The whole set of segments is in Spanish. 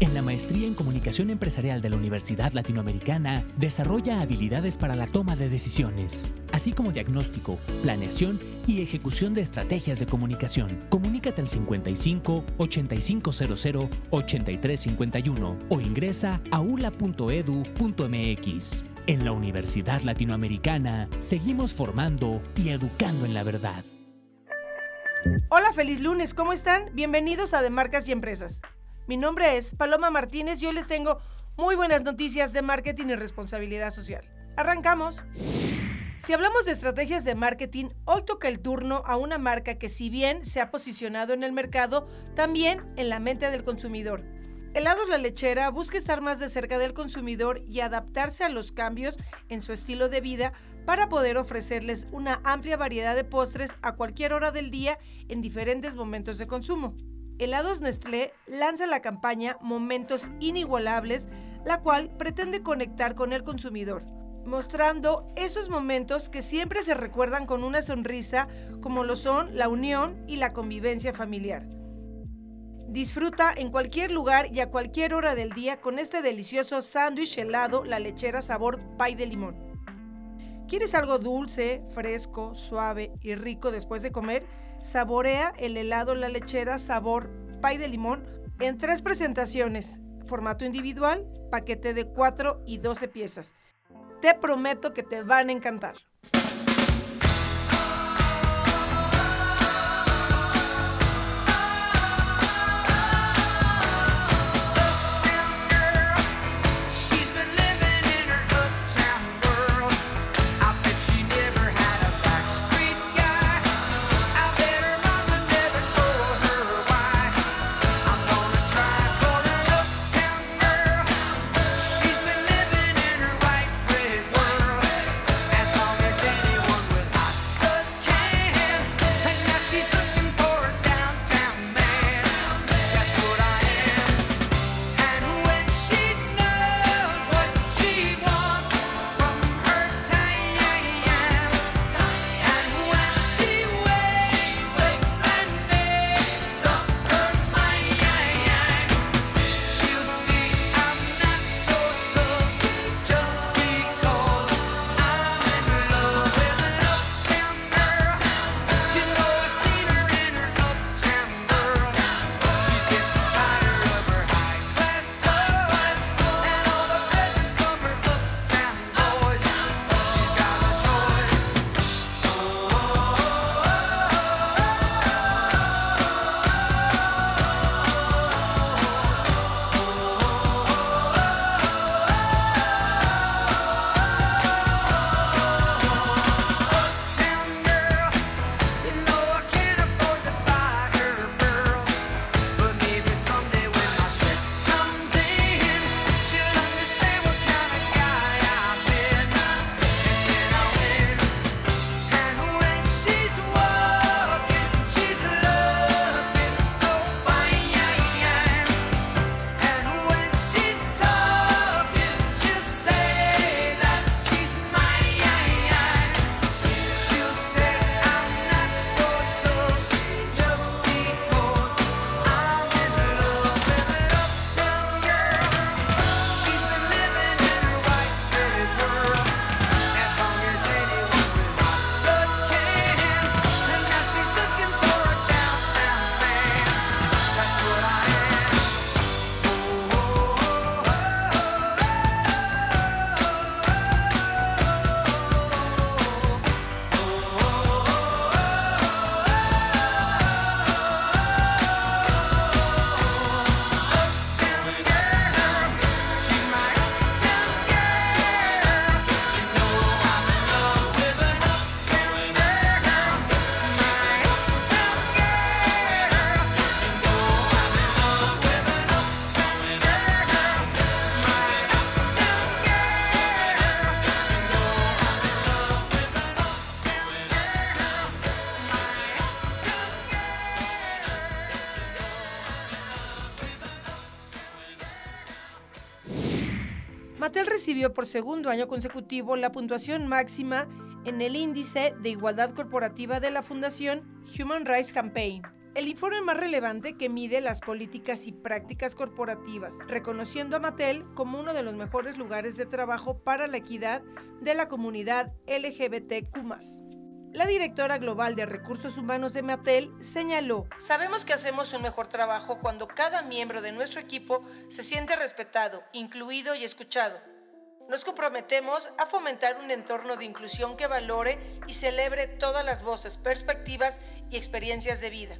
En la maestría en comunicación empresarial de la Universidad Latinoamericana, desarrolla habilidades para la toma de decisiones, así como diagnóstico, planeación y ejecución de estrategias de comunicación. Comunícate al 55 8500 8351 o ingresa a ula.edu.mx. En la Universidad Latinoamericana, seguimos formando y educando en la verdad. Hola, feliz lunes, ¿cómo están? Bienvenidos a De Marcas y Empresas. Mi nombre es Paloma Martínez y hoy les tengo muy buenas noticias de marketing y responsabilidad social. Arrancamos. Si hablamos de estrategias de marketing, hoy toca el turno a una marca que si bien se ha posicionado en el mercado, también en la mente del consumidor. Helados La Lechera busca estar más de cerca del consumidor y adaptarse a los cambios en su estilo de vida para poder ofrecerles una amplia variedad de postres a cualquier hora del día en diferentes momentos de consumo. Helados Nestlé lanza la campaña Momentos Inigualables, la cual pretende conectar con el consumidor, mostrando esos momentos que siempre se recuerdan con una sonrisa, como lo son la unión y la convivencia familiar. Disfruta en cualquier lugar y a cualquier hora del día con este delicioso sándwich helado, la lechera sabor pay de limón. ¿Quieres algo dulce, fresco, suave y rico después de comer? Saborea el helado La Lechera sabor pay de limón en tres presentaciones, formato individual, paquete de 4 y 12 piezas. Te prometo que te van a encantar. Mattel recibió por segundo año consecutivo la puntuación máxima en el índice de igualdad corporativa de la Fundación Human Rights Campaign. El informe más relevante que mide las políticas y prácticas corporativas, reconociendo a Mattel como uno de los mejores lugares de trabajo para la equidad de la comunidad LGBTQ. La directora global de recursos humanos de Mattel señaló, Sabemos que hacemos un mejor trabajo cuando cada miembro de nuestro equipo se siente respetado, incluido y escuchado. Nos comprometemos a fomentar un entorno de inclusión que valore y celebre todas las voces, perspectivas y experiencias de vida.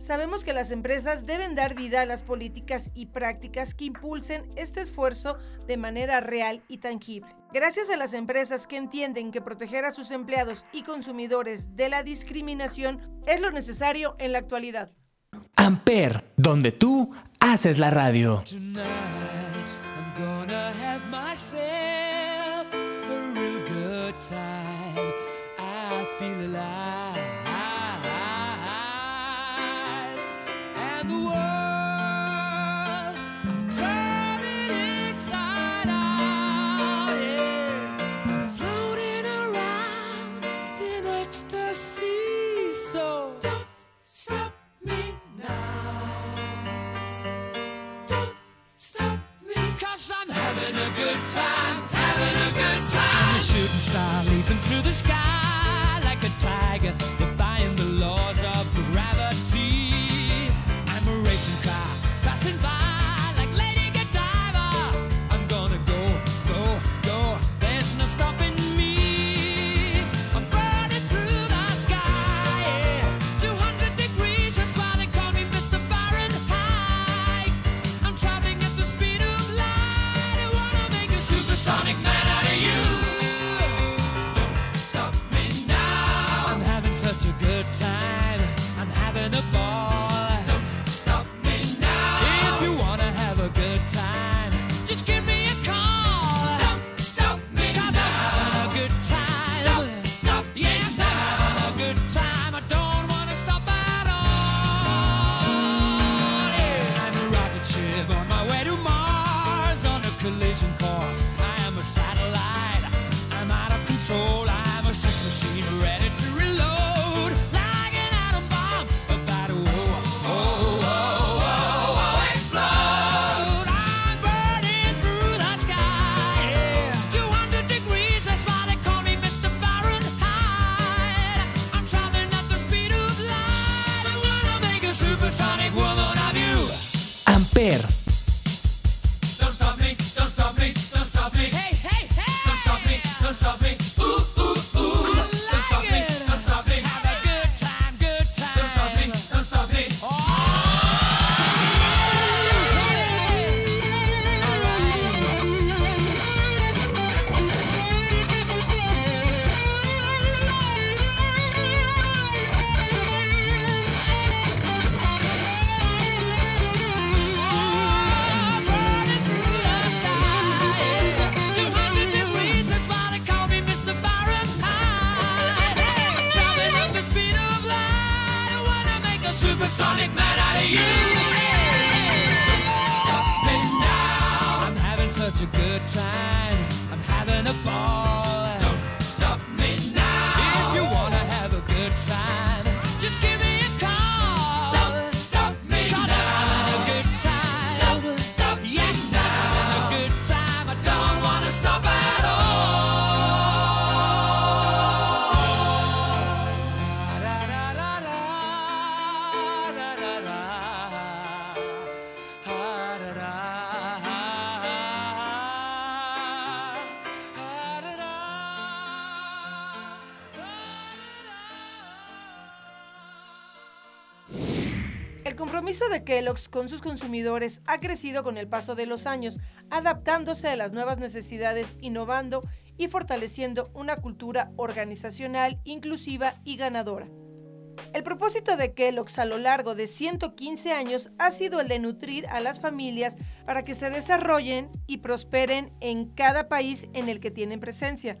Sabemos que las empresas deben dar vida a las políticas y prácticas que impulsen este esfuerzo de manera real y tangible. Gracias a las empresas que entienden que proteger a sus empleados y consumidores de la discriminación es lo necesario en la actualidad. Amper, donde tú haces la radio. the world. supersonic man out of you. Don't stop me now. I'm having such a good time. Compromiso de Kellogg's con sus consumidores ha crecido con el paso de los años, adaptándose a las nuevas necesidades, innovando y fortaleciendo una cultura organizacional inclusiva y ganadora. El propósito de Kellogg's a lo largo de 115 años ha sido el de nutrir a las familias para que se desarrollen y prosperen en cada país en el que tienen presencia.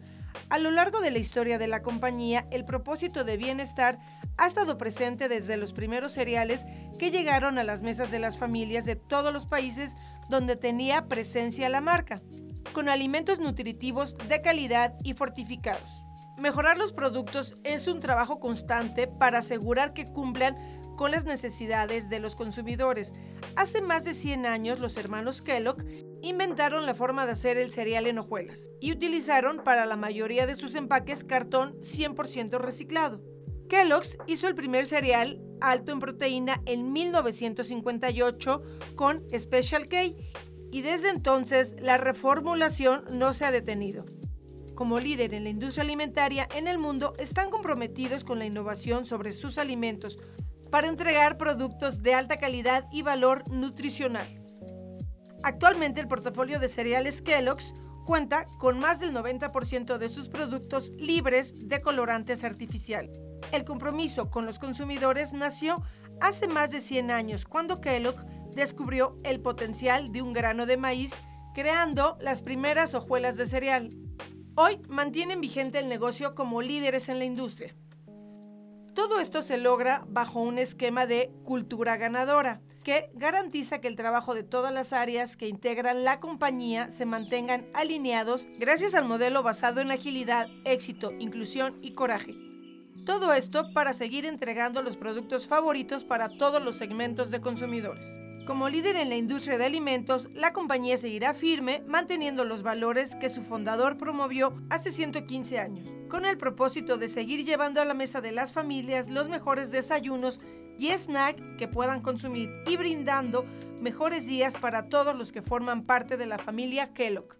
A lo largo de la historia de la compañía, el propósito de bienestar ha estado presente desde los primeros cereales que llegaron a las mesas de las familias de todos los países donde tenía presencia la marca. con alimentos nutritivos de calidad y fortificados. Mejorar los productos es un trabajo constante para asegurar que cumplan con las necesidades de los consumidores. Hace más de 100 años los hermanos Kellogg inventaron la forma de hacer el cereal en hojuelas y utilizaron para la mayoría de sus empaques cartón 100% reciclado. Kellogg's hizo el primer cereal alto en proteína en 1958 con Special K y desde entonces la reformulación no se ha detenido. Como líder en la industria alimentaria en el mundo, están comprometidos con la innovación sobre sus alimentos para entregar productos de alta calidad y valor nutricional. Actualmente el portafolio de cereales Kellogg's cuenta con más del 90% de sus productos libres de colorantes artificiales. El compromiso con los consumidores nació hace más de 100 años, cuando Kellogg descubrió el potencial de un grano de maíz creando las primeras hojuelas de cereal. Hoy mantienen vigente el negocio como líderes en la industria. Todo esto se logra bajo un esquema de cultura ganadora, que garantiza que el trabajo de todas las áreas que integran la compañía se mantengan alineados gracias al modelo basado en agilidad, éxito, inclusión y coraje. Todo esto para seguir entregando los productos favoritos para todos los segmentos de consumidores. Como líder en la industria de alimentos, la compañía seguirá firme manteniendo los valores que su fundador promovió hace 115 años, con el propósito de seguir llevando a la mesa de las familias los mejores desayunos y snack que puedan consumir y brindando mejores días para todos los que forman parte de la familia Kellogg.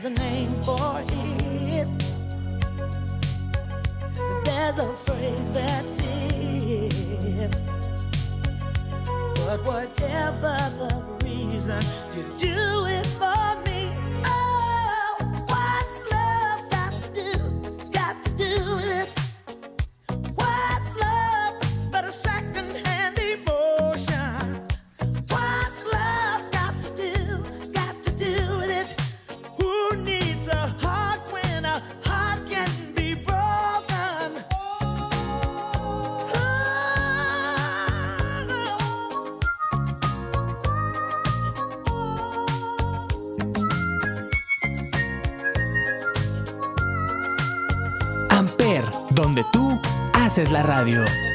There's a name haces la radio.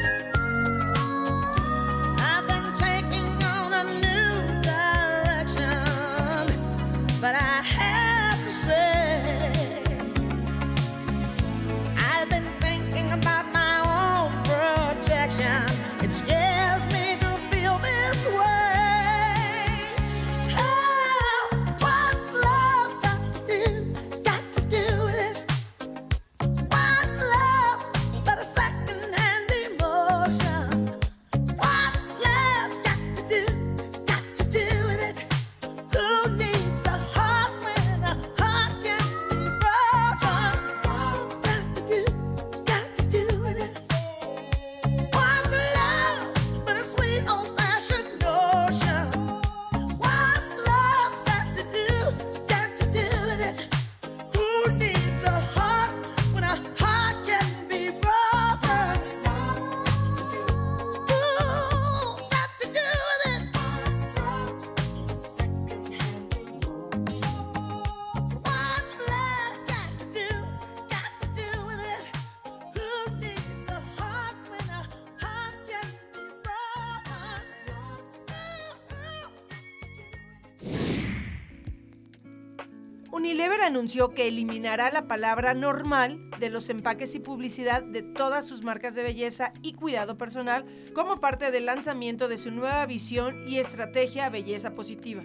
Unilever anunció que eliminará la palabra normal de los empaques y publicidad de todas sus marcas de belleza y cuidado personal como parte del lanzamiento de su nueva visión y estrategia Belleza Positiva.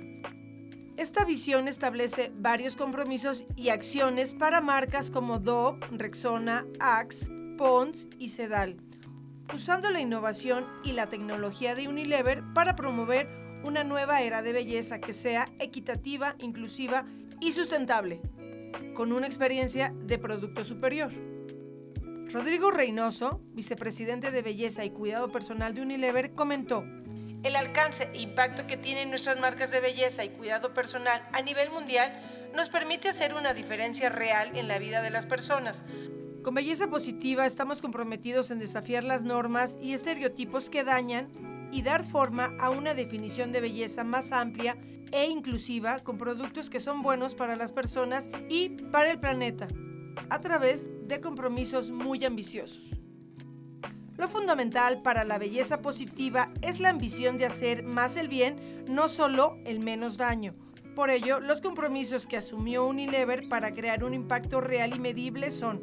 Esta visión establece varios compromisos y acciones para marcas como Dove, Rexona, Axe, Pons y Sedal, usando la innovación y la tecnología de Unilever para promover una nueva era de belleza que sea equitativa, inclusiva y sustentable, con una experiencia de producto superior. Rodrigo Reynoso, vicepresidente de Belleza y Cuidado Personal de Unilever, comentó, el alcance e impacto que tienen nuestras marcas de belleza y cuidado personal a nivel mundial nos permite hacer una diferencia real en la vida de las personas. Con Belleza Positiva estamos comprometidos en desafiar las normas y estereotipos que dañan y dar forma a una definición de belleza más amplia e inclusiva con productos que son buenos para las personas y para el planeta, a través de compromisos muy ambiciosos. Lo fundamental para la belleza positiva es la ambición de hacer más el bien, no solo el menos daño. Por ello, los compromisos que asumió Unilever para crear un impacto real y medible son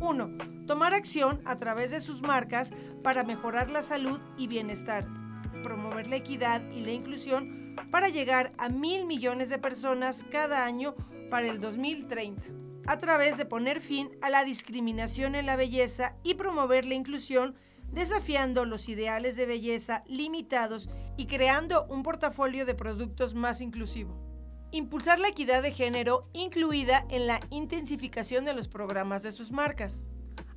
1. Tomar acción a través de sus marcas para mejorar la salud y bienestar promover la equidad y la inclusión para llegar a mil millones de personas cada año para el 2030, a través de poner fin a la discriminación en la belleza y promover la inclusión, desafiando los ideales de belleza limitados y creando un portafolio de productos más inclusivo. Impulsar la equidad de género incluida en la intensificación de los programas de sus marcas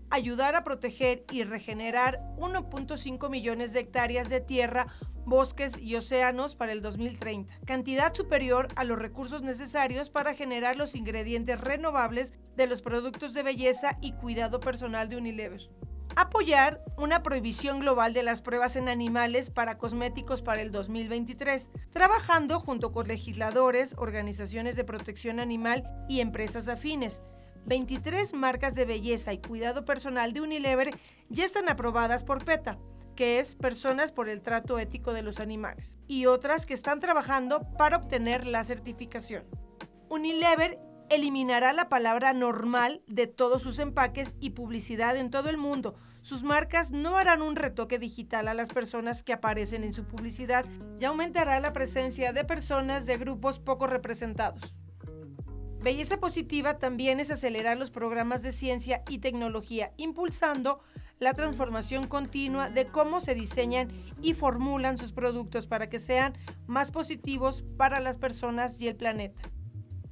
ayudar a proteger y regenerar 1.5 millones de hectáreas de tierra, bosques y océanos para el 2030, cantidad superior a los recursos necesarios para generar los ingredientes renovables de los productos de belleza y cuidado personal de Unilever. Apoyar una prohibición global de las pruebas en animales para cosméticos para el 2023, trabajando junto con legisladores, organizaciones de protección animal y empresas afines. 23 marcas de belleza y cuidado personal de Unilever ya están aprobadas por PETA, que es Personas por el Trato Ético de los Animales, y otras que están trabajando para obtener la certificación. Unilever eliminará la palabra normal de todos sus empaques y publicidad en todo el mundo. Sus marcas no harán un retoque digital a las personas que aparecen en su publicidad y aumentará la presencia de personas de grupos poco representados. Belleza Positiva también es acelerar los programas de ciencia y tecnología, impulsando la transformación continua de cómo se diseñan y formulan sus productos para que sean más positivos para las personas y el planeta.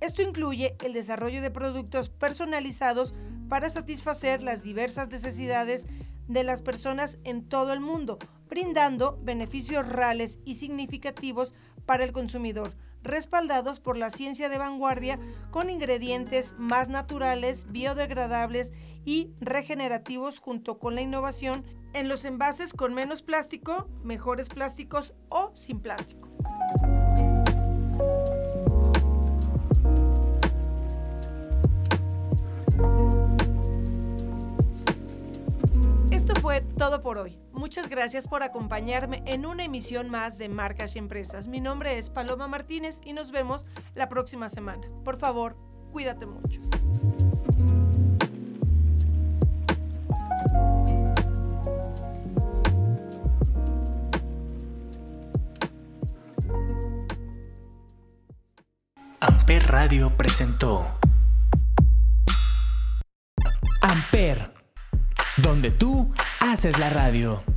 Esto incluye el desarrollo de productos personalizados para satisfacer las diversas necesidades de las personas en todo el mundo, brindando beneficios reales y significativos para el consumidor, respaldados por la ciencia de vanguardia con ingredientes más naturales, biodegradables y regenerativos junto con la innovación en los envases con menos plástico, mejores plásticos o sin plástico. Todo por hoy. Muchas gracias por acompañarme en una emisión más de Marcas y Empresas. Mi nombre es Paloma Martínez y nos vemos la próxima semana. Por favor, cuídate mucho. Amper Radio presentó Amper, donde tú haces la radio.